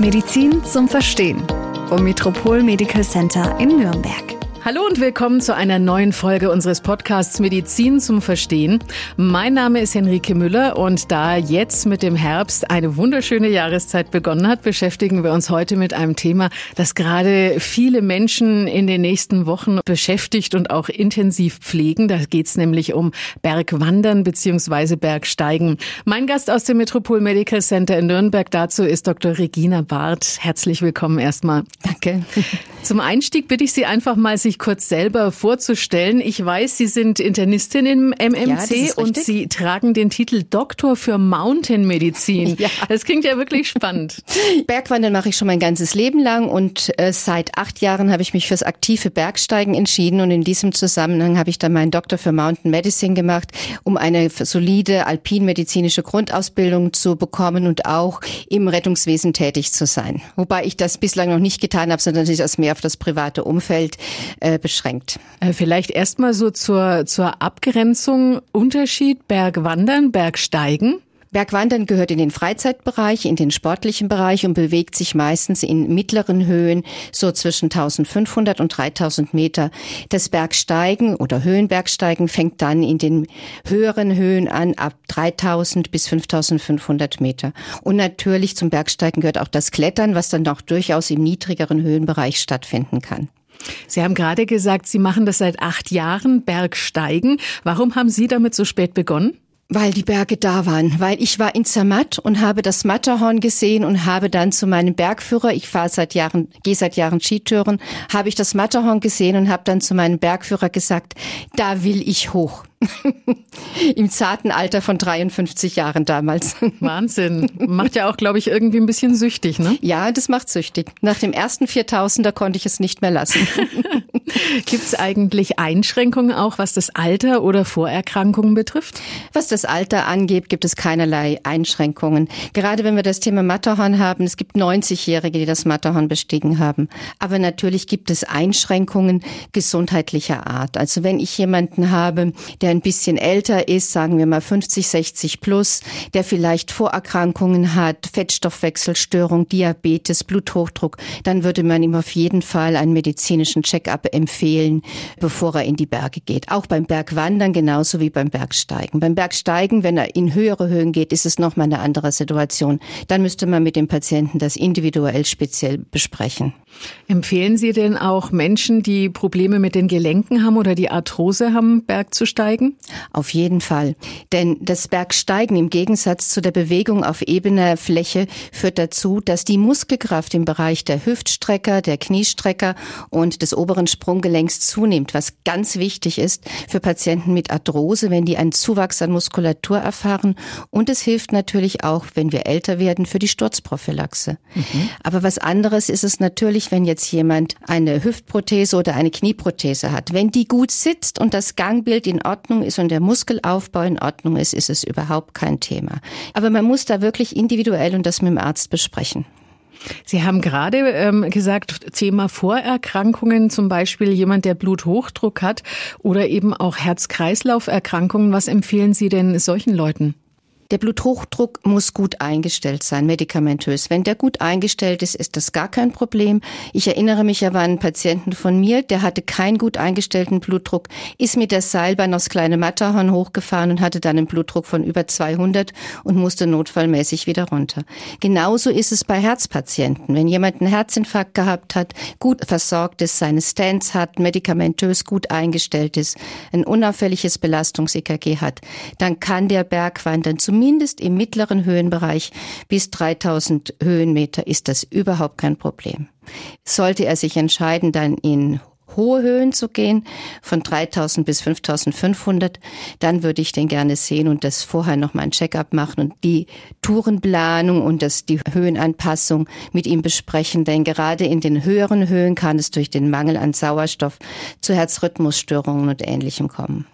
Medizin zum Verstehen vom Metropol Medical Center in Nürnberg. Hallo und willkommen zu einer neuen Folge unseres Podcasts Medizin zum Verstehen. Mein Name ist Henrike Müller und da jetzt mit dem Herbst eine wunderschöne Jahreszeit begonnen hat, beschäftigen wir uns heute mit einem Thema, das gerade viele Menschen in den nächsten Wochen beschäftigt und auch intensiv pflegen. Da geht es nämlich um Bergwandern bzw. Bergsteigen. Mein Gast aus dem Metropol Medical Center in Nürnberg dazu ist Dr. Regina Barth. Herzlich willkommen erstmal. Danke. Zum Einstieg bitte ich Sie einfach mal, sich kurz selber vorzustellen. Ich weiß, Sie sind Internistin im MMC Ja, und Sie tragen den Titel Doktor für Mountainmedizin. Ja. Das klingt ja wirklich spannend. Bergwandern mache ich schon mein ganzes Leben lang und äh, seit acht Jahren habe ich mich fürs aktive Bergsteigen entschieden und in diesem Zusammenhang habe ich dann meinen Doktor für Mountain Medicine gemacht, um eine solide alpinmedizinische Grundausbildung zu bekommen und auch im Rettungswesen tätig zu sein. Wobei ich das bislang noch nicht getan habe, sondern sich das mehr auf das private Umfeld äh, beschränkt. Äh, Vielleicht erstmal so zur, zur Abgrenzung. Unterschied Bergwandern, Bergsteigen. Bergwandern gehört in den Freizeitbereich, in den sportlichen Bereich und bewegt sich meistens in mittleren Höhen, so zwischen 1500 und 3000 Meter. Das Bergsteigen oder Höhenbergsteigen fängt dann in den höheren Höhen an, ab 3000 bis 5500 Meter. Und natürlich zum Bergsteigen gehört auch das Klettern, was dann auch durchaus im niedrigeren Höhenbereich stattfinden kann. Sie haben gerade gesagt, Sie machen das seit acht Jahren, Bergsteigen. Warum haben Sie damit so spät begonnen? Weil die Berge da waren, weil ich war in Zermatt und habe das Matterhorn gesehen und habe dann zu meinem Bergführer, ich fahre seit Jahren, gehe seit Jahren Skitouren, habe ich das Matterhorn gesehen und habe dann zu meinem Bergführer gesagt, da will ich hoch. Im zarten Alter von 53 Jahren damals. Wahnsinn. Macht ja auch, glaube ich, irgendwie ein bisschen süchtig, ne? Ja, das macht süchtig. Nach dem ersten 4000er konnte ich es nicht mehr lassen. Gibt es eigentlich Einschränkungen auch, was das Alter oder Vorerkrankungen betrifft? Was das Alter angeht, gibt es keinerlei Einschränkungen. Gerade wenn wir das Thema Matterhorn haben, es gibt 90-Jährige, die das Matterhorn bestiegen haben. Aber natürlich gibt es Einschränkungen gesundheitlicher Art. Also wenn ich jemanden habe, der ein bisschen älter ist, sagen wir mal 50, 60 plus, der vielleicht Vorerkrankungen hat, Fettstoffwechselstörung, Diabetes, Bluthochdruck, dann würde man ihm auf jeden Fall einen medizinischen Check-up empfehlen, bevor er in die Berge geht. Auch beim Bergwandern genauso wie beim Bergsteigen. Beim Bergsteigen, wenn er in höhere Höhen geht, ist es nochmal eine andere Situation. Dann müsste man mit dem Patienten das individuell speziell besprechen. Empfehlen Sie denn auch Menschen, die Probleme mit den Gelenken haben oder die Arthrose haben, Berg zu steigen? Auf jeden Fall. Denn das Bergsteigen im Gegensatz zu der Bewegung auf ebener Fläche führt dazu, dass die Muskelkraft im Bereich der Hüftstrecker, der Kniestrecker und des oberen Sprunggelenks zunimmt, was ganz wichtig ist für Patienten mit Arthrose, wenn die einen Zuwachs an Muskulatur erfahren. Und es hilft natürlich auch, wenn wir älter werden, für die Sturzprophylaxe. Aber was anderes ist es natürlich, wenn jetzt jemand eine Hüftprothese oder eine Knieprothese hat. Wenn die gut sitzt und das Gangbild in Ordnung ist und der Muskelaufbau in Ordnung ist, ist es überhaupt kein Thema. Aber man muss da wirklich individuell und das mit dem Arzt besprechen. Sie haben gerade ähm, gesagt, Thema Vorerkrankungen, zum Beispiel jemand, der Bluthochdruck hat oder eben auch Herz-Kreislauf-Erkrankungen. Was empfehlen Sie denn solchen Leuten? Der Bluthochdruck muss gut eingestellt sein, medikamentös. Wenn der gut eingestellt ist, ist das gar kein Problem. Ich erinnere mich aber an einen Patienten von mir, der hatte keinen gut eingestellten Blutdruck, ist mit der Seilbahn aufs kleine Matterhorn hochgefahren und hatte dann einen Blutdruck von über 200 und musste notfallmäßig wieder runter. Genauso ist es bei Herzpatienten. Wenn jemand einen Herzinfarkt gehabt hat, gut versorgt ist, seine Stents hat, medikamentös gut eingestellt ist, ein unauffälliges Belastungs-EKG hat, dann kann der Bergwandern zumindest im mittleren Höhenbereich bis 3000 Höhenmeter ist das überhaupt kein Problem. Sollte er sich entscheiden, dann in hohe Höhen zu gehen, von 3000 bis 5500, dann würde ich den gerne sehen und das vorher noch mal ein Check-up machen und die Tourenplanung und das, die Höhenanpassung mit ihm besprechen, denn gerade in den höheren Höhen kann es durch den Mangel an Sauerstoff zu Herzrhythmusstörungen und Ähnlichem kommen.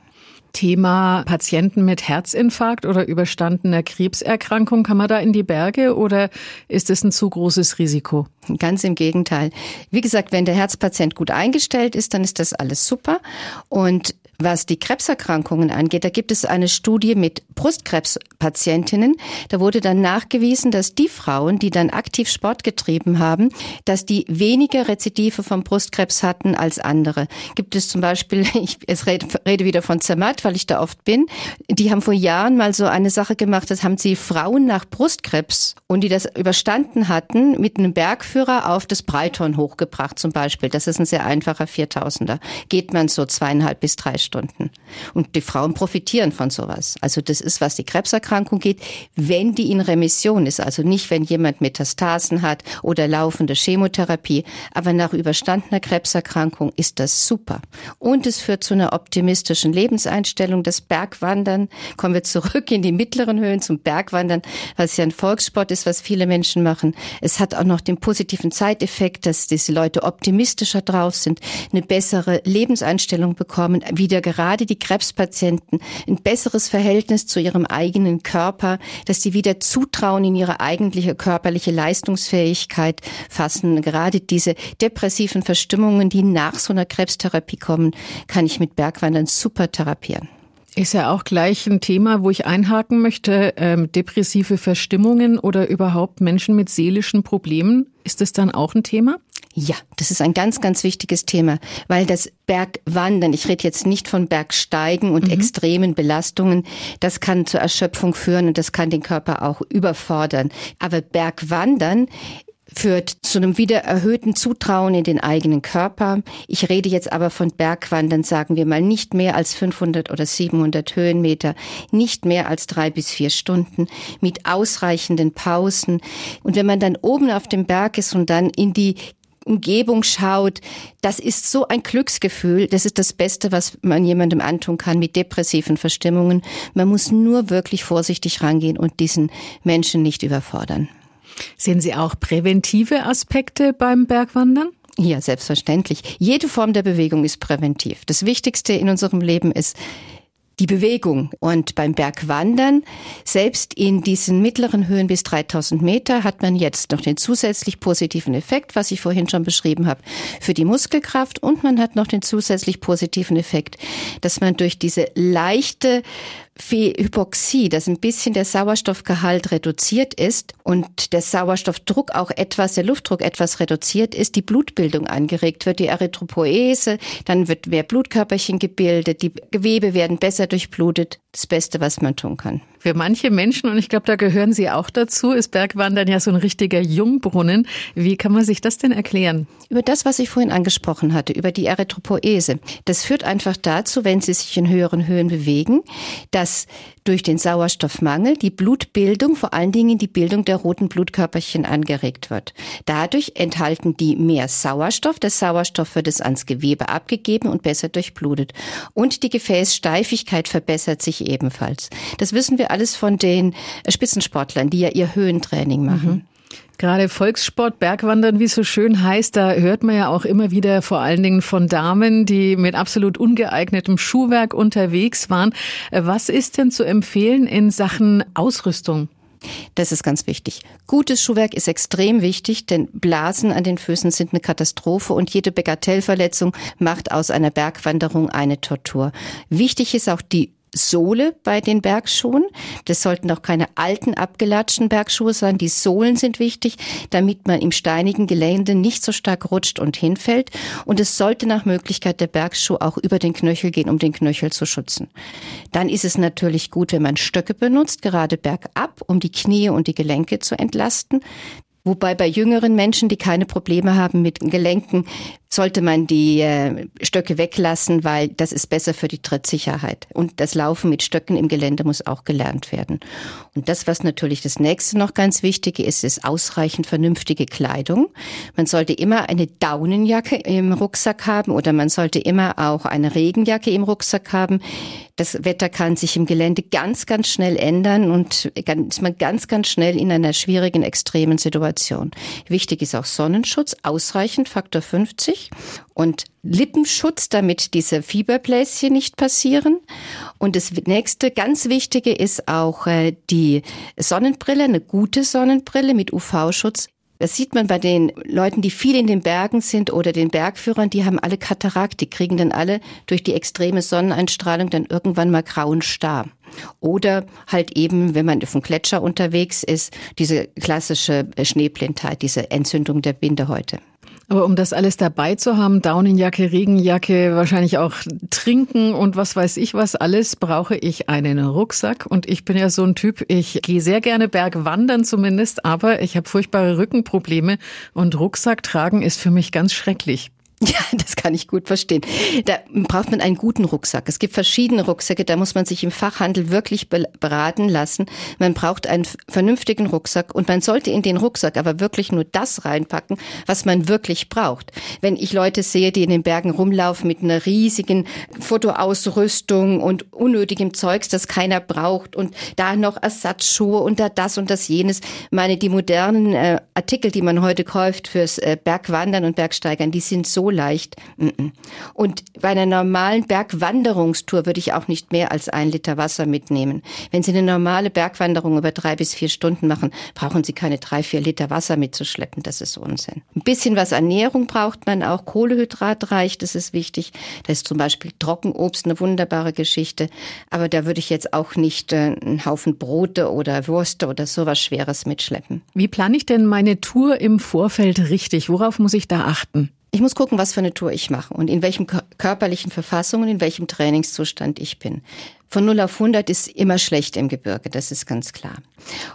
Thema Patienten mit Herzinfarkt oder überstandener Krebserkrankung. Kann man da in die Berge oder ist es ein zu großes Risiko? Ganz im Gegenteil. Wie gesagt, wenn der Herzpatient gut eingestellt ist, dann ist das alles super. Und Was die Krebserkrankungen angeht, da gibt es eine Studie mit Brustkrebspatientinnen. Da wurde dann nachgewiesen, dass die Frauen, die dann aktiv Sport getrieben haben, dass die weniger Rezidive vom Brustkrebs hatten als andere. Gibt es zum Beispiel, ich rede, rede wieder von Zermatt, weil ich da oft bin, die haben vor Jahren mal so eine Sache gemacht, das haben sie Frauen nach Brustkrebs und die das überstanden hatten, mit einem Bergführer auf das Breitorn hochgebracht zum Beispiel. Das ist ein sehr einfacher Viertausender. Geht man so zweieinhalb bis drei Stunden. Und die Frauen profitieren von sowas. Also das ist, was die Krebserkrankung geht, wenn die in Remission ist. Also nicht, wenn jemand Metastasen hat oder laufende Chemotherapie. Aber nach überstandener Krebserkrankung ist das super. Und es führt zu einer optimistischen Lebenseinstellung. Das Bergwandern, kommen wir zurück in die mittleren Höhen zum Bergwandern, was ja ein Volkssport ist, was viele Menschen machen. Es hat auch noch den positiven Zeiteffekt, dass diese Leute optimistischer drauf sind, eine bessere Lebenseinstellung bekommen, wieder gerade die Krebspatienten ein besseres Verhältnis zu ihrem eigenen Körper, dass sie wieder Zutrauen in ihre eigentliche körperliche Leistungsfähigkeit fassen. Gerade diese depressiven Verstimmungen, die nach so einer Krebstherapie kommen, kann ich mit Bergwandern super therapieren. Ist ja auch gleich ein Thema, wo ich einhaken möchte. Ähm, depressive Verstimmungen oder überhaupt Menschen mit seelischen Problemen. Ist das dann auch ein Thema? Ja, das ist ein ganz, ganz wichtiges Thema, weil das Bergwandern, ich rede jetzt nicht von Bergsteigen und mhm. extremen Belastungen, das kann zur Erschöpfung führen und das kann den Körper auch überfordern. Aber Bergwandern führt zu einem wieder erhöhten Zutrauen in den eigenen Körper. Ich rede jetzt aber von Bergwandern, sagen wir mal, nicht mehr als 500 oder 700 Höhenmeter, nicht mehr als drei bis vier Stunden, mit ausreichenden Pausen. Und wenn man dann oben auf dem Berg ist und dann in die Umgebung schaut, das ist so ein Glücksgefühl. Das ist das Beste, was man jemandem antun kann mit depressiven Verstimmungen. Man muss nur wirklich vorsichtig rangehen und diesen Menschen nicht überfordern. Sehen Sie auch präventive Aspekte beim Bergwandern? Ja, selbstverständlich. Jede Form der Bewegung ist präventiv. Das Wichtigste in unserem Leben ist die Bewegung. Und beim Bergwandern, selbst in diesen mittleren Höhen bis 3000 Meter, hat man jetzt noch den zusätzlich positiven Effekt, was ich vorhin schon beschrieben habe, für die Muskelkraft. Und man hat noch den zusätzlich positiven Effekt, dass man durch diese leichte Hypoxie, dass ein bisschen der Sauerstoffgehalt reduziert ist und der Sauerstoffdruck auch etwas, der Luftdruck etwas reduziert ist, die Blutbildung angeregt wird, die Erythropoese, dann wird mehr Blutkörperchen gebildet, die Gewebe werden besser durchblutet. Das Beste, was man tun kann. Für manche Menschen, und ich glaube, da gehören Sie auch dazu, ist Bergwandern ja so ein richtiger Jungbrunnen. Wie kann man sich das denn erklären? Über das, was ich vorhin angesprochen hatte, über die Erythropoese. Das führt einfach dazu, wenn Sie sich in höheren Höhen bewegen, dass durch den Sauerstoffmangel die Blutbildung, vor allen Dingen die Bildung der roten Blutkörperchen angeregt wird. Dadurch enthalten die mehr Sauerstoff. Der Sauerstoff wird es ans Gewebe abgegeben und besser durchblutet. Und die Gefäßsteifigkeit verbessert sich ebenfalls. Das wissen wir alles von den Spitzensportlern, die ja ihr Höhentraining machen. Mhm. Gerade Volkssport, Bergwandern, wie es so schön heißt, da hört man ja auch immer wieder vor allen Dingen von Damen, die mit absolut ungeeignetem Schuhwerk unterwegs waren. Was ist denn zu empfehlen in Sachen Ausrüstung? Das ist ganz wichtig. Gutes Schuhwerk ist extrem wichtig, denn Blasen an den Füßen sind eine Katastrophe und jede Bagatellverletzung macht aus einer Bergwanderung eine Tortur. Wichtig ist auch die Sohle bei den Bergschuhen. Das sollten auch keine alten, abgelatschten Bergschuhe sein. Die Sohlen sind wichtig, damit man im steinigen Gelände nicht so stark rutscht und hinfällt. Und es sollte nach Möglichkeit der Bergschuh auch über den Knöchel gehen, um den Knöchel zu schützen. Dann ist es natürlich gut, wenn man Stöcke benutzt, gerade bergab, um die Knie und die Gelenke zu entlasten. Wobei bei jüngeren Menschen, die keine Probleme haben mit Gelenken, sollte man die äh, Stöcke weglassen, weil das ist besser für die Trittsicherheit. Und das Laufen mit Stöcken im Gelände muss auch gelernt werden. Und das, was natürlich das nächste noch ganz wichtige ist, ist ausreichend vernünftige Kleidung. Man sollte immer eine Daunenjacke im Rucksack haben oder man sollte immer auch eine Regenjacke im Rucksack haben. Das Wetter kann sich im Gelände ganz, ganz schnell ändern und ist man ganz, ganz schnell in einer schwierigen, extremen Situation. Wichtig ist auch Sonnenschutz, ausreichend, Faktor 50 und Lippenschutz, damit diese Fieberbläschen nicht passieren. Und das nächste ganz wichtige ist auch äh, die Sonnenbrille, eine gute Sonnenbrille mit UV-Schutz. Das sieht man bei den Leuten, die viel in den Bergen sind oder den Bergführern, die haben alle Katarakt, die kriegen dann alle durch die extreme Sonneneinstrahlung dann irgendwann mal grauen Star. Oder halt eben, wenn man auf dem Gletscher unterwegs ist, diese klassische Schneeblindheit, diese Entzündung der Bindehäute. Aber um das alles dabei zu haben, Daunenjacke, Regenjacke, wahrscheinlich auch trinken und was weiß ich was alles, brauche ich einen Rucksack. Und ich bin ja so ein Typ, ich gehe sehr gerne Bergwandern zumindest, aber ich habe furchtbare Rückenprobleme und Rucksack tragen ist für mich ganz schrecklich. Ja, das kann ich gut verstehen. Da braucht man einen guten Rucksack. Es gibt verschiedene Rucksäcke, da muss man sich im Fachhandel wirklich beraten lassen. Man braucht einen vernünftigen Rucksack und man sollte in den Rucksack aber wirklich nur das reinpacken, was man wirklich braucht. Wenn ich Leute sehe, die in den Bergen rumlaufen mit einer riesigen Fotoausrüstung und unnötigem Zeugs, das keiner braucht und da noch Ersatzschuhe und da das und das jenes. meine, die modernen äh, Artikel, die man heute kauft fürs äh, Bergwandern und Bergsteigern, die sind so leicht. Und bei einer normalen Bergwanderungstour würde ich auch nicht mehr als ein Liter Wasser mitnehmen. Wenn Sie eine normale Bergwanderung über drei bis vier Stunden machen, brauchen Sie keine drei, vier Liter Wasser mitzuschleppen. Das ist Unsinn. Ein bisschen was Ernährung braucht man auch. Kohlehydrat reicht, das ist wichtig. Da ist zum Beispiel Trockenobst eine wunderbare Geschichte. Aber da würde ich jetzt auch nicht äh, einen Haufen Brote oder Würste oder sowas Schweres mitschleppen. Wie plane ich denn meine Tour im Vorfeld richtig? Worauf muss ich da achten? Ich muss gucken, was für eine Tour ich mache und in welchem körperlichen Verfassung und in welchem Trainingszustand ich bin. Von 0 auf 100 ist immer schlecht im Gebirge, das ist ganz klar.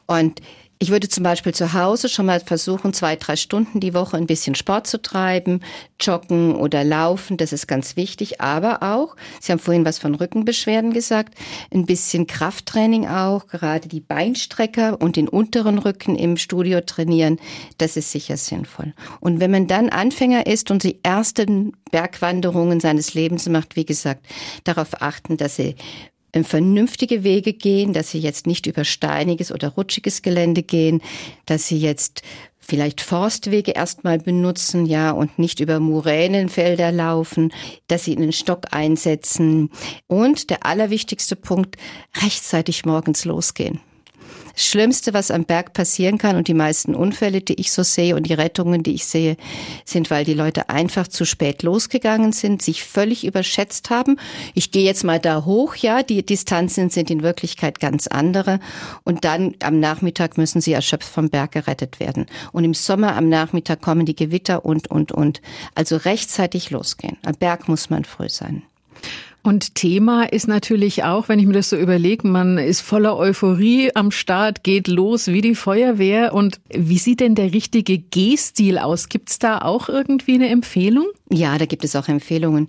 Und ich würde zum Beispiel zu Hause schon mal versuchen, zwei, drei Stunden die Woche ein bisschen Sport zu treiben, joggen oder laufen, das ist ganz wichtig. Aber auch, Sie haben vorhin was von Rückenbeschwerden gesagt, ein bisschen Krafttraining auch, gerade die Beinstrecker und den unteren Rücken im Studio trainieren, das ist sicher sinnvoll. Und wenn man dann Anfänger ist und die ersten Bergwanderungen seines Lebens macht, wie gesagt, darauf achten, dass Sie vernünftige Wege gehen, dass sie jetzt nicht über steiniges oder rutschiges Gelände gehen, dass sie jetzt vielleicht Forstwege erstmal benutzen, ja, und nicht über Moränenfelder laufen, dass sie einen Stock einsetzen und der allerwichtigste Punkt, rechtzeitig morgens losgehen. Schlimmste, was am Berg passieren kann und die meisten Unfälle, die ich so sehe und die Rettungen, die ich sehe, sind, weil die Leute einfach zu spät losgegangen sind, sich völlig überschätzt haben. Ich gehe jetzt mal da hoch, ja, die Distanzen sind in Wirklichkeit ganz andere und dann am Nachmittag müssen sie erschöpft vom Berg gerettet werden. Und im Sommer am Nachmittag kommen die Gewitter und, und, und. Also rechtzeitig losgehen. Am Berg muss man früh sein. Und Thema ist natürlich auch, wenn ich mir das so überlege, man ist voller Euphorie am Start, geht los wie die Feuerwehr. Und wie sieht denn der richtige Gehstil aus? Gibt's da auch irgendwie eine Empfehlung? Ja, da gibt es auch Empfehlungen.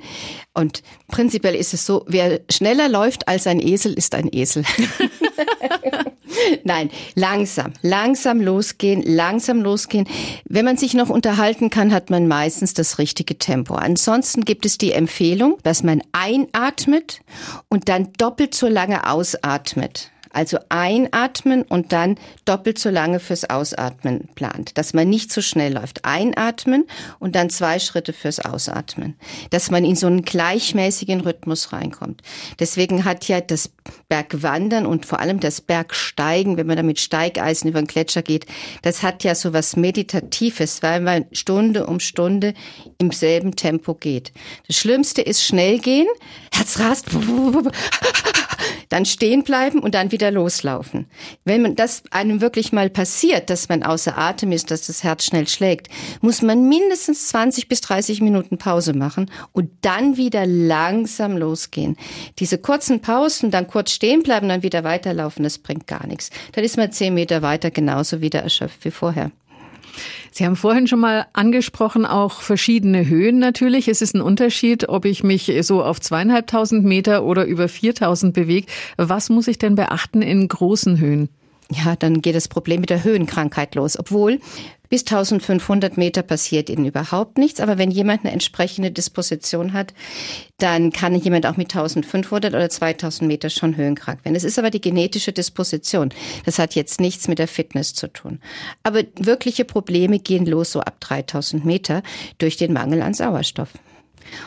Und prinzipiell ist es so, wer schneller läuft als ein Esel, ist ein Esel. Nein, langsam, langsam losgehen, langsam losgehen. Wenn man sich noch unterhalten kann, hat man meistens das richtige Tempo. Ansonsten gibt es die Empfehlung, dass man einatmet und dann doppelt so lange ausatmet. Also einatmen und dann doppelt so lange fürs Ausatmen plant. Dass man nicht zu schnell läuft. Einatmen und dann zwei Schritte fürs Ausatmen. Dass man in so einen gleichmäßigen Rhythmus reinkommt. Deswegen hat ja das Bergwandern und vor allem das Bergsteigen, wenn man da mit Steigeisen über den Gletscher geht, das hat ja so was Meditatives, weil man Stunde um Stunde im selben Tempo geht. Das Schlimmste ist schnell gehen, Herzrast, dann stehen bleiben und dann wieder loslaufen. Wenn man das einem wirklich mal passiert, dass man außer Atem ist, dass das Herz schnell schlägt, muss man mindestens 20 bis 30 Minuten Pause machen und dann wieder langsam losgehen. Diese kurzen Pausen, dann kurz stehen bleiben, dann wieder weiterlaufen, das bringt gar nichts. Dann ist man zehn Meter weiter genauso wieder erschöpft wie vorher. Sie haben vorhin schon mal angesprochen, auch verschiedene Höhen natürlich. Es ist ein Unterschied, ob ich mich so auf zweieinhalbtausend Meter oder über viertausend bewege. Was muss ich denn beachten in großen Höhen? Ja, dann geht das Problem mit der Höhenkrankheit los. Obwohl bis 1500 Meter passiert ihnen überhaupt nichts. Aber wenn jemand eine entsprechende Disposition hat, dann kann jemand auch mit 1500 oder 2000 Meter schon höhenkrank werden. Es ist aber die genetische Disposition. Das hat jetzt nichts mit der Fitness zu tun. Aber wirkliche Probleme gehen los so ab 3000 Meter durch den Mangel an Sauerstoff.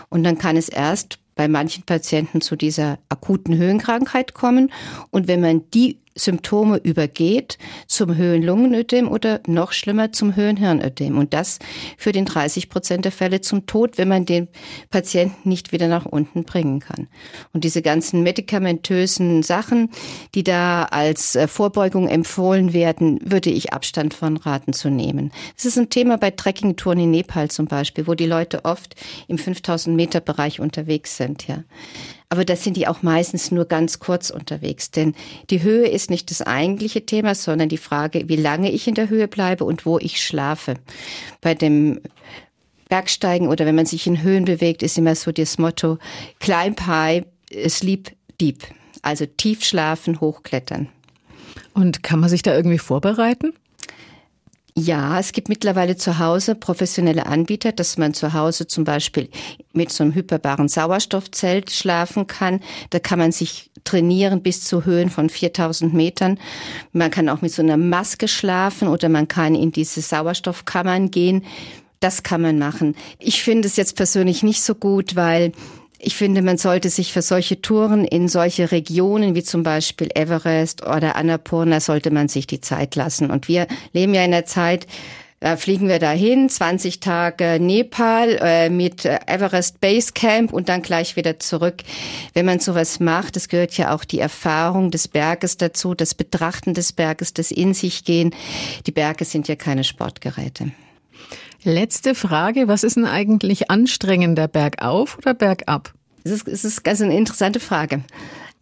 Und dann kann es erst bei manchen Patienten zu dieser akuten Höhenkrankheit kommen. Und wenn man die Symptome übergeht zum Höhenlungenödem oder noch schlimmer zum Höhenhirnödem. Und das für den 30 Prozent der Fälle zum Tod, wenn man den Patienten nicht wieder nach unten bringen kann. Und diese ganzen medikamentösen Sachen, die da als äh, Vorbeugung empfohlen werden, würde ich Abstand von raten zu nehmen. Das ist ein Thema bei Trekkingtouren in Nepal zum Beispiel, wo die Leute oft im 5000 Meter Bereich unterwegs sind, ja. Aber da sind die auch meistens nur ganz kurz unterwegs. Denn die Höhe ist nicht das eigentliche Thema, sondern die Frage, wie lange ich in der Höhe bleibe und wo ich schlafe. Bei dem Bergsteigen oder wenn man sich in Höhen bewegt, ist immer so das Motto, climb high, sleep deep. Also tief schlafen, hochklettern. Und kann man sich da irgendwie vorbereiten? Ja, es gibt mittlerweile zu Hause professionelle Anbieter, dass man zu Hause zum Beispiel mit so einem hyperbaren Sauerstoffzelt schlafen kann. Da kann man sich trainieren bis zu Höhen von 4000 Metern. Man kann auch mit so einer Maske schlafen oder man kann in diese Sauerstoffkammern gehen. Das kann man machen. Ich finde es jetzt persönlich nicht so gut, weil ich finde, man sollte sich für solche Touren in solche Regionen wie zum Beispiel Everest oder Annapurna sollte man sich die Zeit lassen. Und wir leben ja in der Zeit, da fliegen wir dahin, 20 Tage Nepal äh, mit Everest Base Camp und dann gleich wieder zurück. Wenn man sowas macht, es gehört ja auch die Erfahrung des Berges dazu, das Betrachten des Berges, das in sich gehen. Die Berge sind ja keine Sportgeräte. Letzte Frage, was ist denn eigentlich anstrengender, bergauf oder bergab? Es ist, es ist ganz eine interessante Frage.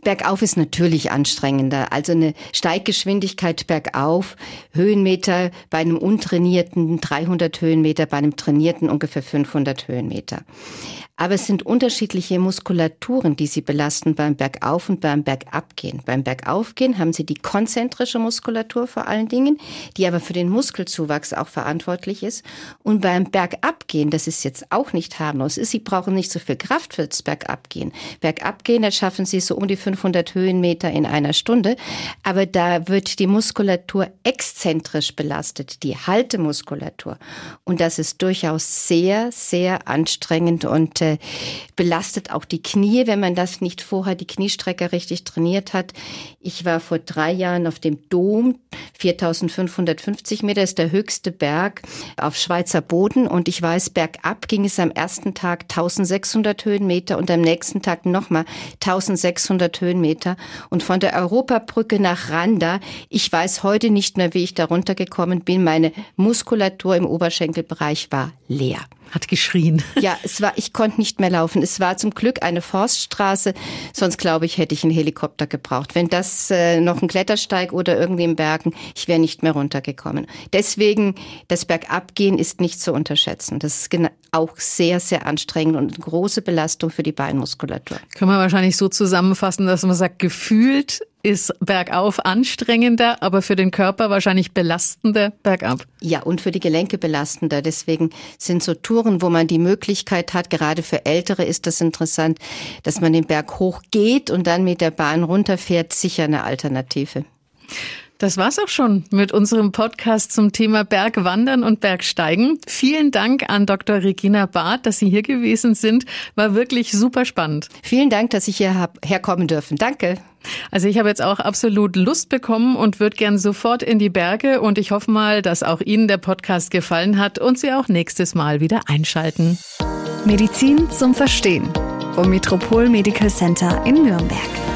Bergauf ist natürlich anstrengender. Also eine Steiggeschwindigkeit bergauf, Höhenmeter bei einem untrainierten 300 Höhenmeter, bei einem trainierten ungefähr 500 Höhenmeter. Aber es sind unterschiedliche Muskulaturen, die Sie belasten beim Bergauf und beim Bergabgehen. Beim Bergaufgehen haben Sie die konzentrische Muskulatur vor allen Dingen, die aber für den Muskelzuwachs auch verantwortlich ist. Und beim Bergabgehen, das ist jetzt auch nicht harmlos, ist, Sie brauchen nicht so viel Kraft fürs Bergabgehen. Bergabgehen, da schaffen Sie so um die 500 Höhenmeter in einer Stunde. Aber da wird die Muskulatur exzentrisch belastet, die Haltemuskulatur. Und das ist durchaus sehr, sehr anstrengend und äh, belastet auch die Knie, wenn man das nicht vorher die Kniestrecke richtig trainiert hat. Ich war vor drei Jahren auf dem Dom, 4550 Meter ist der höchste Berg auf Schweizer Boden. Und ich weiß, bergab ging es am ersten Tag 1600 Höhenmeter und am nächsten Tag nochmal 1600 Höhenmeter. Und von der Europabrücke nach Randa, ich weiß heute nicht mehr, wie ich da runtergekommen bin, meine Muskulatur im Oberschenkelbereich war leer. Hat geschrien. Ja, es war, ich konnte nicht mehr laufen. Es war zum Glück eine Forststraße, sonst glaube ich, hätte ich einen Helikopter gebraucht. Wenn das äh, noch ein Klettersteig oder irgendwie im Bergen, ich wäre nicht mehr runtergekommen. Deswegen, das Bergabgehen ist nicht zu unterschätzen. Das ist auch sehr, sehr anstrengend und eine große Belastung für die Beinmuskulatur. Können wir wahrscheinlich so zusammenfassen, dass man sagt, gefühlt ist bergauf anstrengender, aber für den Körper wahrscheinlich belastender bergab. Ja, und für die Gelenke belastender. Deswegen sind so Touren, wo man die Möglichkeit hat, gerade für Ältere ist das interessant, dass man den Berg hoch geht und dann mit der Bahn runterfährt, sicher eine Alternative. Das war's auch schon mit unserem Podcast zum Thema Bergwandern und Bergsteigen. Vielen Dank an Dr. Regina Barth, dass Sie hier gewesen sind. War wirklich super spannend. Vielen Dank, dass ich hier hab herkommen dürfen. Danke. Also ich habe jetzt auch absolut Lust bekommen und würde gern sofort in die Berge und ich hoffe mal, dass auch Ihnen der Podcast gefallen hat und Sie auch nächstes Mal wieder einschalten. Medizin zum Verstehen vom Metropol Medical Center in Nürnberg.